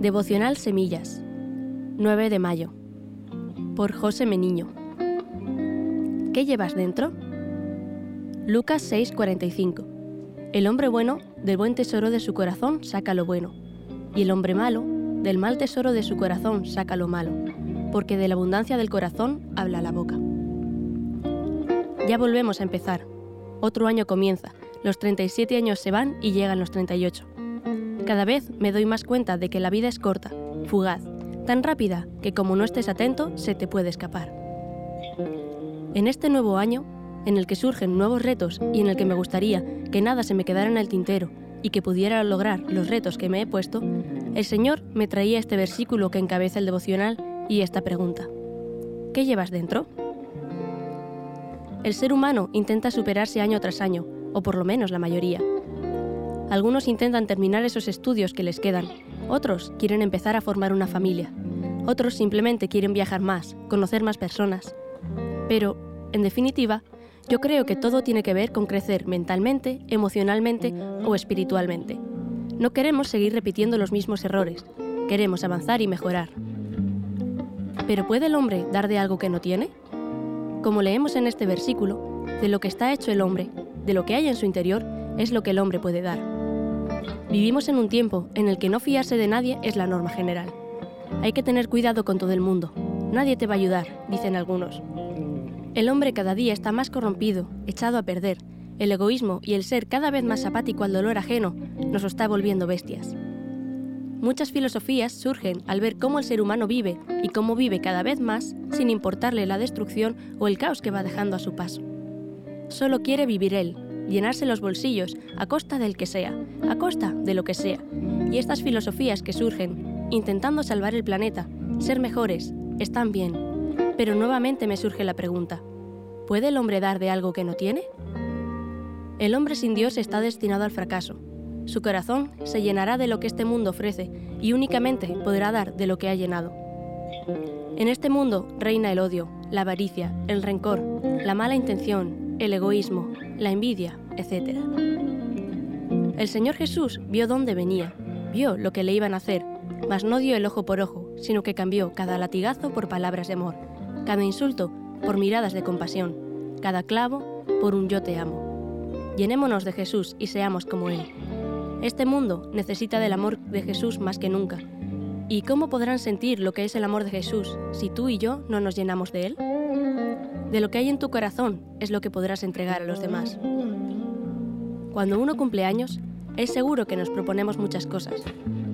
Devocional Semillas, 9 de mayo, por José Meniño. ¿Qué llevas dentro? Lucas 6:45. El hombre bueno del buen tesoro de su corazón saca lo bueno, y el hombre malo del mal tesoro de su corazón saca lo malo, porque de la abundancia del corazón habla la boca. Ya volvemos a empezar. Otro año comienza, los 37 años se van y llegan los 38. Cada vez me doy más cuenta de que la vida es corta, fugaz, tan rápida que como no estés atento se te puede escapar. En este nuevo año, en el que surgen nuevos retos y en el que me gustaría que nada se me quedara en el tintero y que pudiera lograr los retos que me he puesto, el Señor me traía este versículo que encabeza el devocional y esta pregunta. ¿Qué llevas dentro? El ser humano intenta superarse año tras año, o por lo menos la mayoría, algunos intentan terminar esos estudios que les quedan, otros quieren empezar a formar una familia, otros simplemente quieren viajar más, conocer más personas. Pero, en definitiva, yo creo que todo tiene que ver con crecer mentalmente, emocionalmente o espiritualmente. No queremos seguir repitiendo los mismos errores, queremos avanzar y mejorar. ¿Pero puede el hombre dar de algo que no tiene? Como leemos en este versículo, de lo que está hecho el hombre, de lo que hay en su interior, es lo que el hombre puede dar. Vivimos en un tiempo en el que no fiarse de nadie es la norma general. Hay que tener cuidado con todo el mundo. Nadie te va a ayudar, dicen algunos. El hombre cada día está más corrompido, echado a perder. El egoísmo y el ser cada vez más apático al dolor ajeno nos está volviendo bestias. Muchas filosofías surgen al ver cómo el ser humano vive y cómo vive cada vez más sin importarle la destrucción o el caos que va dejando a su paso. Solo quiere vivir él, llenarse los bolsillos a costa del que sea, a costa de lo que sea. Y estas filosofías que surgen, intentando salvar el planeta, ser mejores, están bien. Pero nuevamente me surge la pregunta, ¿puede el hombre dar de algo que no tiene? El hombre sin Dios está destinado al fracaso. Su corazón se llenará de lo que este mundo ofrece y únicamente podrá dar de lo que ha llenado. En este mundo reina el odio, la avaricia, el rencor, la mala intención, el egoísmo, la envidia, etc. El Señor Jesús vio dónde venía, vio lo que le iban a hacer, mas no dio el ojo por ojo, sino que cambió cada latigazo por palabras de amor, cada insulto por miradas de compasión, cada clavo por un yo te amo. Llenémonos de Jesús y seamos como Él. Este mundo necesita del amor de Jesús más que nunca. ¿Y cómo podrán sentir lo que es el amor de Jesús si tú y yo no nos llenamos de Él? De lo que hay en tu corazón es lo que podrás entregar a los demás. Cuando uno cumple años, es seguro que nos proponemos muchas cosas,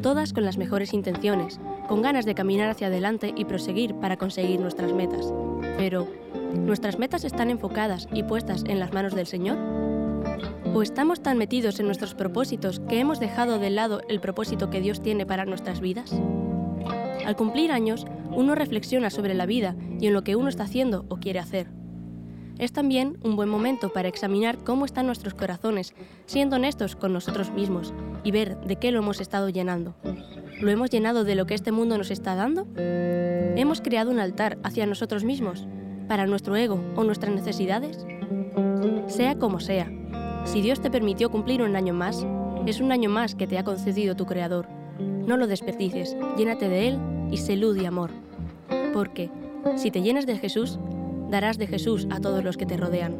todas con las mejores intenciones, con ganas de caminar hacia adelante y proseguir para conseguir nuestras metas. Pero, ¿nuestras metas están enfocadas y puestas en las manos del Señor? ¿O estamos tan metidos en nuestros propósitos que hemos dejado de lado el propósito que Dios tiene para nuestras vidas? Al cumplir años, uno reflexiona sobre la vida y en lo que uno está haciendo o quiere hacer. Es también un buen momento para examinar cómo están nuestros corazones, siendo honestos con nosotros mismos y ver de qué lo hemos estado llenando. ¿Lo hemos llenado de lo que este mundo nos está dando? ¿Hemos creado un altar hacia nosotros mismos, para nuestro ego o nuestras necesidades? Sea como sea, si Dios te permitió cumplir un año más, es un año más que te ha concedido tu Creador. No lo desperdicies, llénate de Él y sé luz y amor porque si te llenas de Jesús, darás de Jesús a todos los que te rodean.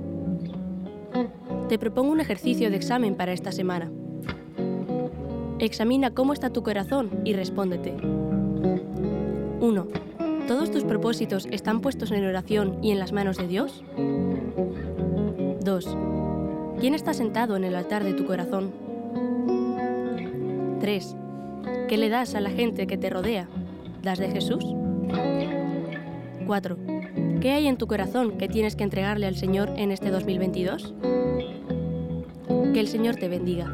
Te propongo un ejercicio de examen para esta semana. Examina cómo está tu corazón y respóndete. 1. ¿Todos tus propósitos están puestos en oración y en las manos de Dios? 2. ¿Quién está sentado en el altar de tu corazón? 3. ¿Qué le das a la gente que te rodea? ¿Das de Jesús? 4. ¿Qué hay en tu corazón que tienes que entregarle al Señor en este 2022? Que el Señor te bendiga.